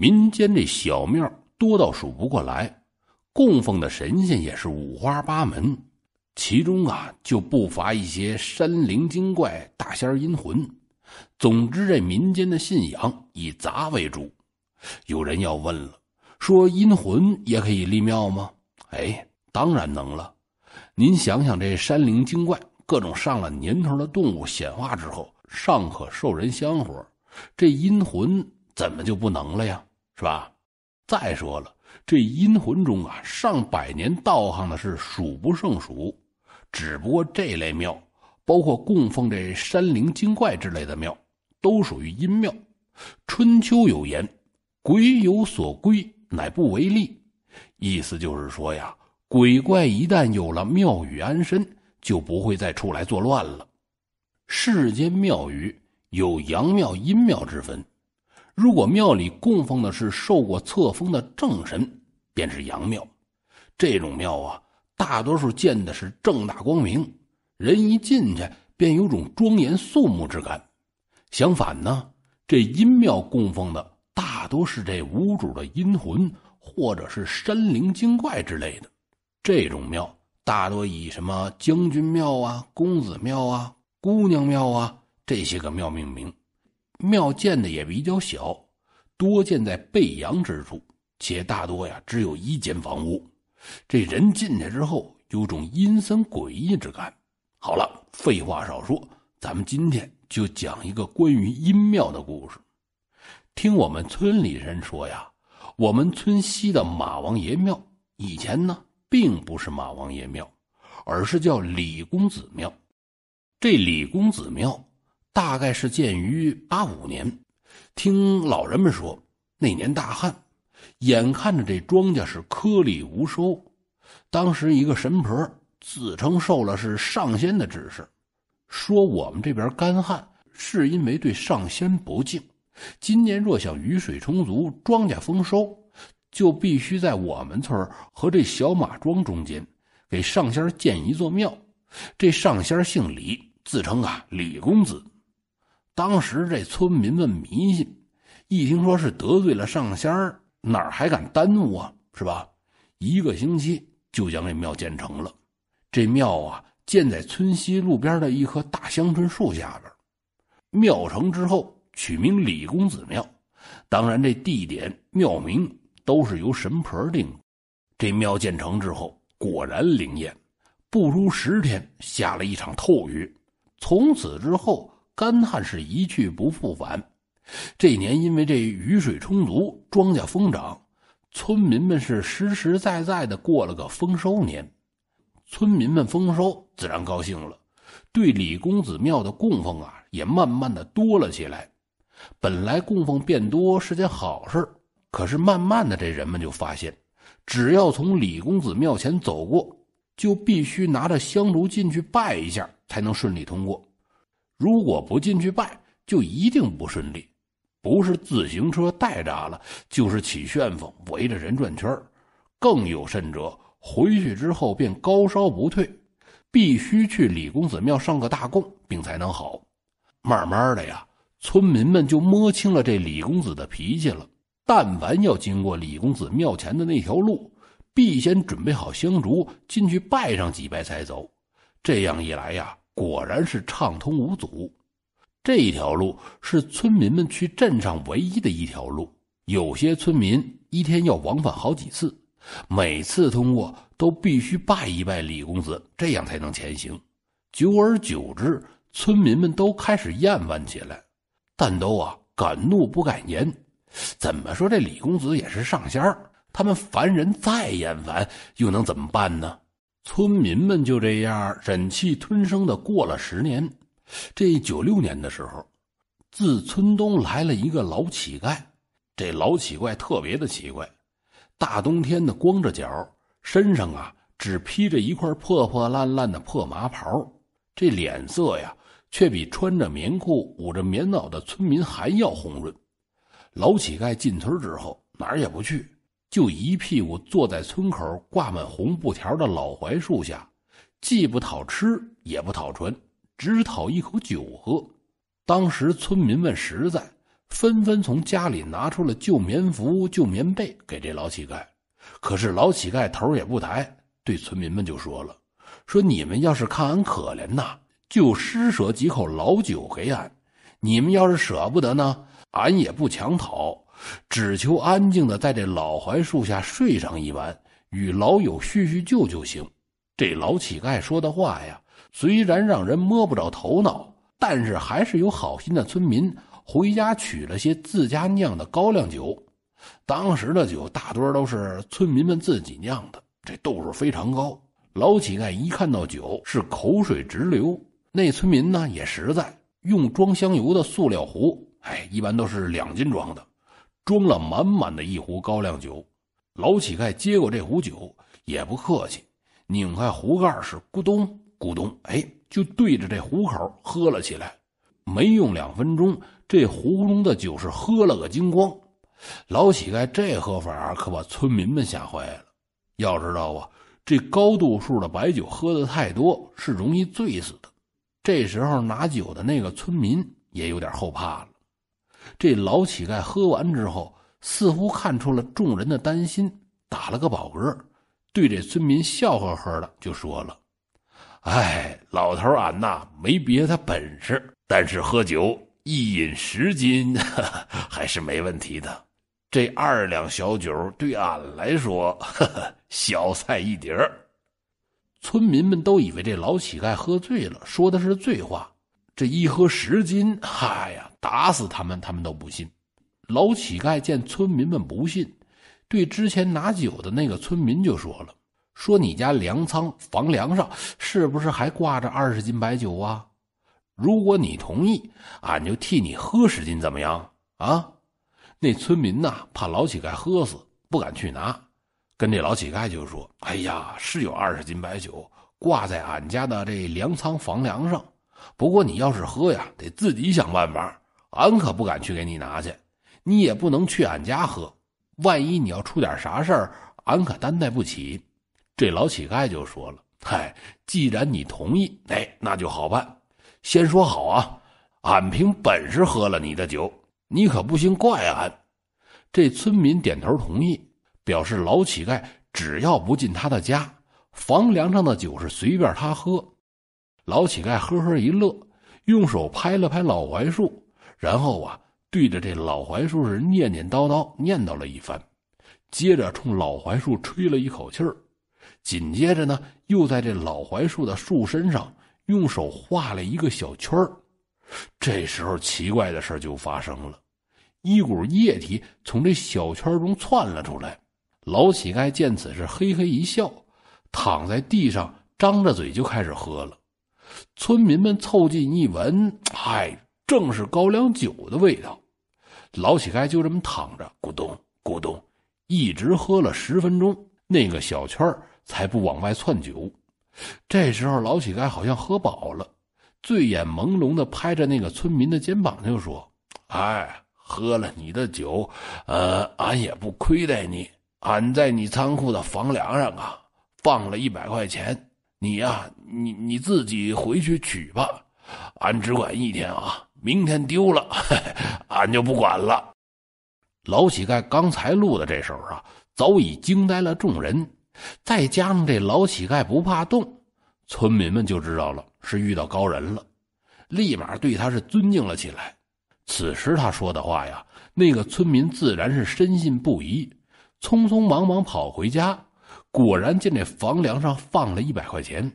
民间这小庙多到数不过来，供奉的神仙也是五花八门，其中啊就不乏一些山灵精怪、大仙阴魂。总之，这民间的信仰以杂为主。有人要问了，说阴魂也可以立庙吗？哎，当然能了。您想想，这山灵精怪，各种上了年头的动物显化之后，尚可受人香火，这阴魂怎么就不能了呀？是吧？再说了，这阴魂中啊，上百年道行的是数不胜数。只不过这类庙，包括供奉这山灵精怪之类的庙，都属于阴庙。春秋有言：“鬼有所归，乃不为利。”意思就是说呀。鬼怪一旦有了庙宇安身，就不会再出来作乱了。世间庙宇有阳庙、阴庙之分。如果庙里供奉的是受过册封的正神，便是阳庙。这种庙啊，大多数建的是正大光明，人一进去便有种庄严肃穆之感。相反呢，这阴庙供奉的大多是这无主的阴魂，或者是山灵精怪之类的。这种庙大多以什么将军庙啊、公子庙啊、姑娘庙啊这些个庙命名，庙建的也比较小，多建在背阳之处，且大多呀只有一间房屋。这人进去之后，有种阴森诡异之感。好了，废话少说，咱们今天就讲一个关于阴庙的故事。听我们村里人说呀，我们村西的马王爷庙以前呢。并不是马王爷庙，而是叫李公子庙。这李公子庙大概是建于八五年。听老人们说，那年大旱，眼看着这庄稼是颗粒无收。当时一个神婆自称受了是上仙的指示，说我们这边干旱是因为对上仙不敬。今年若想雨水充足，庄稼丰收。就必须在我们村和这小马庄中间，给上仙建一座庙。这上仙姓李，自称啊李公子。当时这村民们迷信，一听说是得罪了上仙哪还敢耽误啊？是吧？一个星期就将这庙建成了。这庙啊，建在村西路边的一棵大香椿树下边。庙成之后，取名李公子庙。当然，这地点、庙名。都是由神婆定。这庙建成之后，果然灵验。不出十天，下了一场透雨，从此之后，干旱是一去不复返。这年因为这雨水充足，庄稼丰长，村民们是实实在在的过了个丰收年。村民们丰收，自然高兴了，对李公子庙的供奉啊，也慢慢的多了起来。本来供奉变多是件好事可是慢慢的，这人们就发现，只要从李公子庙前走过，就必须拿着香炉进去拜一下，才能顺利通过。如果不进去拜，就一定不顺利。不是自行车带闸了，就是起旋风，围着人转圈更有甚者，回去之后便高烧不退，必须去李公子庙上个大供，病才能好。慢慢的呀，村民们就摸清了这李公子的脾气了。但凡要经过李公子庙前的那条路，必先准备好香烛，进去拜上几拜才走。这样一来呀，果然是畅通无阻。这一条路是村民们去镇上唯一的一条路。有些村民一天要往返好几次，每次通过都必须拜一拜李公子，这样才能前行。久而久之，村民们都开始厌烦起来，但都啊敢怒不敢言。怎么说这李公子也是上仙儿？他们凡人再厌烦，又能怎么办呢？村民们就这样忍气吞声的过了十年。这九六年的时候，自村东来了一个老乞丐。这老乞丐特别的奇怪，大冬天的光着脚，身上啊只披着一块破破烂烂的破麻袍，这脸色呀却比穿着棉裤、捂着棉袄的村民还要红润。老乞丐进村之后哪儿也不去，就一屁股坐在村口挂满红布条的老槐树下，既不讨吃也不讨穿，只讨一口酒喝。当时村民们实在，纷纷从家里拿出了旧棉服、旧棉被给这老乞丐。可是老乞丐头也不抬，对村民们就说了：“说你们要是看俺可怜呐，就施舍几口老酒给俺；你们要是舍不得呢，俺也不强讨，只求安静的在这老槐树下睡上一晚，与老友叙叙旧就行。”这老乞丐说的话呀，虽然让人摸不着头脑，但是还是有好心的村民回家取了些自家酿的高粱酒。当时的酒大多都是村民们自己酿的，这度数非常高。老乞丐一看到酒，是口水直流。那村民呢也实在，用装香油的塑料壶，哎，一般都是两斤装的，装了满满的一壶高粱酒。老乞丐接过这壶酒，也不客气，拧开壶盖是咕咚咕咚，哎，就对着这壶口喝了起来。没用两分钟，这壶中的酒是喝了个精光。老乞丐这喝法可把村民们吓坏了。要知道啊，这高度数的白酒喝的太多是容易醉死的。这时候拿酒的那个村民也有点后怕了。这老乞丐喝完之后，似乎看出了众人的担心，打了个饱嗝，对这村民笑呵呵的就说了：“哎，老头俺呐没别的本事，但是喝酒一饮十斤 还是没问题的。”这二两小酒对俺来说，呵 呵小菜一碟儿。村民们都以为这老乞丐喝醉了，说的是醉话。这一喝十斤，嗨呀，打死他们，他们都不信。老乞丐见村民们不信，对之前拿酒的那个村民就说了：“说你家粮仓房梁上是不是还挂着二十斤白酒啊？如果你同意，俺就替你喝十斤，怎么样啊？”那村民呐，怕老乞丐喝死，不敢去拿，跟这老乞丐就说：“哎呀，是有二十斤白酒挂在俺家的这粮仓房梁上，不过你要是喝呀，得自己想办法，俺可不敢去给你拿去。你也不能去俺家喝，万一你要出点啥事儿，俺可担待不起。”这老乞丐就说了：“嗨，既然你同意，哎，那就好办。先说好啊，俺凭本事喝了你的酒。”你可不行，怪俺。这村民点头同意，表示老乞丐只要不进他的家，房梁上的酒是随便他喝。老乞丐呵呵一乐，用手拍了拍老槐树，然后啊，对着这老槐树是念念叨叨念叨了一番，接着冲老槐树吹了一口气儿，紧接着呢，又在这老槐树的树身上用手画了一个小圈儿。这时候，奇怪的事就发生了，一股液体从这小圈中窜了出来。老乞丐见此是嘿嘿一笑，躺在地上，张着嘴就开始喝了。村民们凑近一闻，嗨，正是高粱酒的味道。老乞丐就这么躺着，咕咚咕咚，一直喝了十分钟，那个小圈才不往外窜酒。这时候，老乞丐好像喝饱了。醉眼朦胧的拍着那个村民的肩膀，就说：“哎，喝了你的酒，呃，俺也不亏待你。俺在你仓库的房梁上啊，放了一百块钱，你呀，你你自己回去取吧。俺只管一天啊，明天丢了，俺就不管了。”老乞丐刚才录的这手啊，早已惊呆了众人，再加上这老乞丐不怕冻。村民们就知道了是遇到高人了，立马对他是尊敬了起来。此时他说的话呀，那个村民自然是深信不疑，匆匆忙忙跑回家，果然见这房梁上放了一百块钱。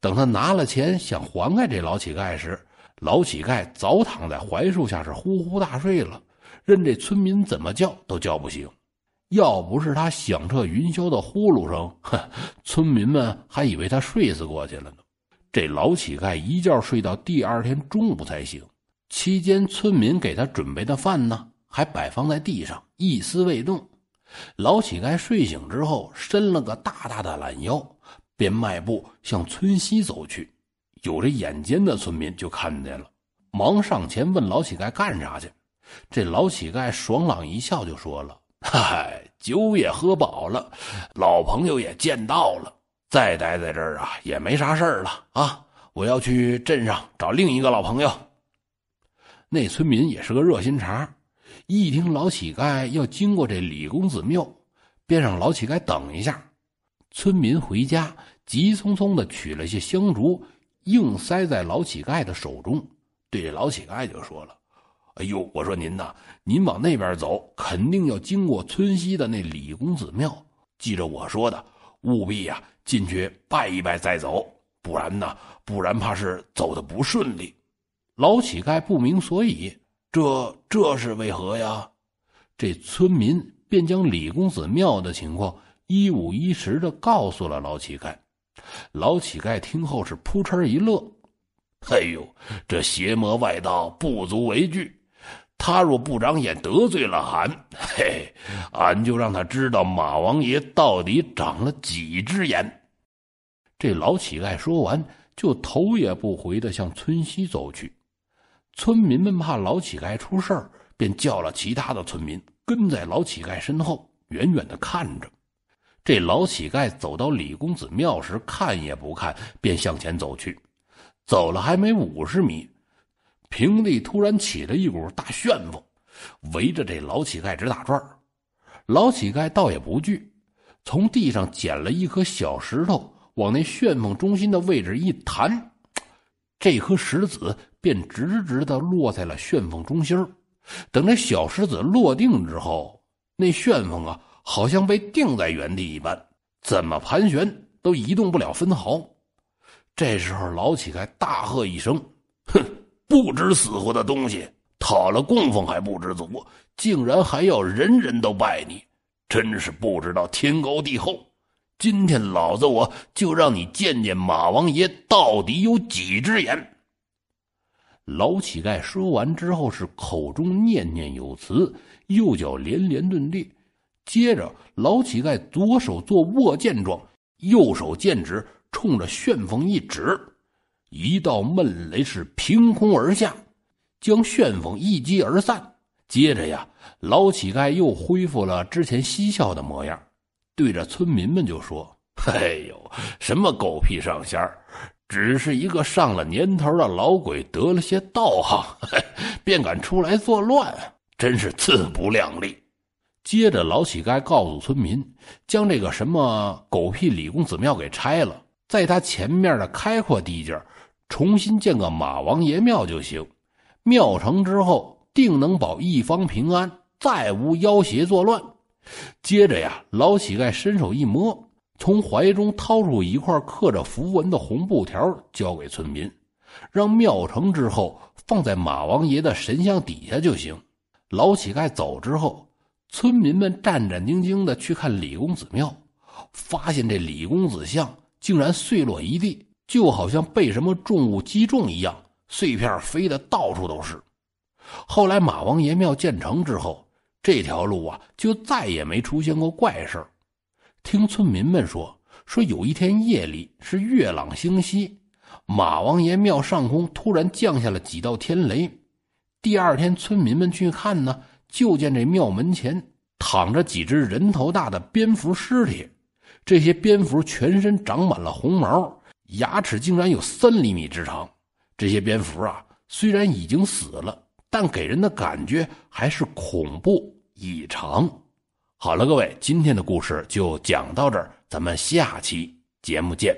等他拿了钱想还给这老乞丐时，老乞丐早躺在槐树下是呼呼大睡了，任这村民怎么叫都叫不醒。要不是他响彻云霄的呼噜声，哼，村民们还以为他睡死过去了呢。这老乞丐一觉睡到第二天中午才醒，期间村民给他准备的饭呢，还摆放在地上，一丝未动。老乞丐睡醒之后，伸了个大大的懒腰，便迈步向村西走去。有着眼尖的村民就看见了，忙上前问老乞丐干啥去。这老乞丐爽朗一笑，就说了。嗨，酒也喝饱了，老朋友也见到了，再待在这儿啊也没啥事儿了啊！我要去镇上找另一个老朋友。那村民也是个热心肠，一听老乞丐要经过这李公子庙，便让老乞丐等一下。村民回家，急匆匆的取了些香烛，硬塞在老乞丐的手中，对这老乞丐就说了：“哎呦，我说您呐，您往那边走，肯定要经过村西的那李公子庙，记着我说的，务必呀进去拜一拜再走，不然呢，不然怕是走的不顺利。”老乞丐不明所以。这这是为何呀？这村民便将李公子庙的情况一五一十的告诉了老乞丐。老乞丐听后是扑哧一乐：“哎呦，这邪魔外道不足为惧。他若不长眼得罪了俺，嘿，俺就让他知道马王爷到底长了几只眼。”这老乞丐说完，就头也不回的向村西走去。村民们怕老乞丐出事儿，便叫了其他的村民跟在老乞丐身后，远远的看着。这老乞丐走到李公子庙时，看也不看，便向前走去。走了还没五十米，平地突然起了一股大旋风，围着这老乞丐直打转老乞丐倒也不惧，从地上捡了一颗小石头，往那旋风中心的位置一弹。这颗石子便直直的落在了旋风中心等这小石子落定之后，那旋风啊，好像被定在原地一般，怎么盘旋都移动不了分毫。这时候，老乞丐大喝一声：“哼，不知死活的东西，讨了供奉还不知足，竟然还要人人都拜你，真是不知道天高地厚！”今天老子我就让你见见马王爷到底有几只眼。老乞丐说完之后，是口中念念有词，右脚连连顿地，接着老乞丐左手做握剑状，右手剑指冲着旋风一指，一道闷雷是凭空而下，将旋风一击而散。接着呀，老乞丐又恢复了之前嬉笑的模样。对着村民们就说：“哎呦，什么狗屁上仙儿，只是一个上了年头的老鬼得了些道行，便敢出来作乱，真是自不量力。”接着，老乞丐告诉村民，将这个什么狗屁李公子庙给拆了，在他前面的开阔地界重新建个马王爷庙就行。庙成之后，定能保一方平安，再无妖邪作乱。接着呀，老乞丐伸手一摸，从怀中掏出一块刻着符文的红布条，交给村民，让庙成之后放在马王爷的神像底下就行。老乞丐走之后，村民们战战兢兢的去看李公子庙，发现这李公子像竟然碎落一地，就好像被什么重物击中一样，碎片飞的到处都是。后来马王爷庙建成之后。这条路啊，就再也没出现过怪事听村民们说，说有一天夜里是月朗星稀，马王爷庙上空突然降下了几道天雷。第二天，村民们去看呢，就见这庙门前躺着几只人头大的蝙蝠尸体。这些蝙蝠全身长满了红毛，牙齿竟然有三厘米之长。这些蝙蝠啊，虽然已经死了。但给人的感觉还是恐怖异常。好了，各位，今天的故事就讲到这儿，咱们下期节目见。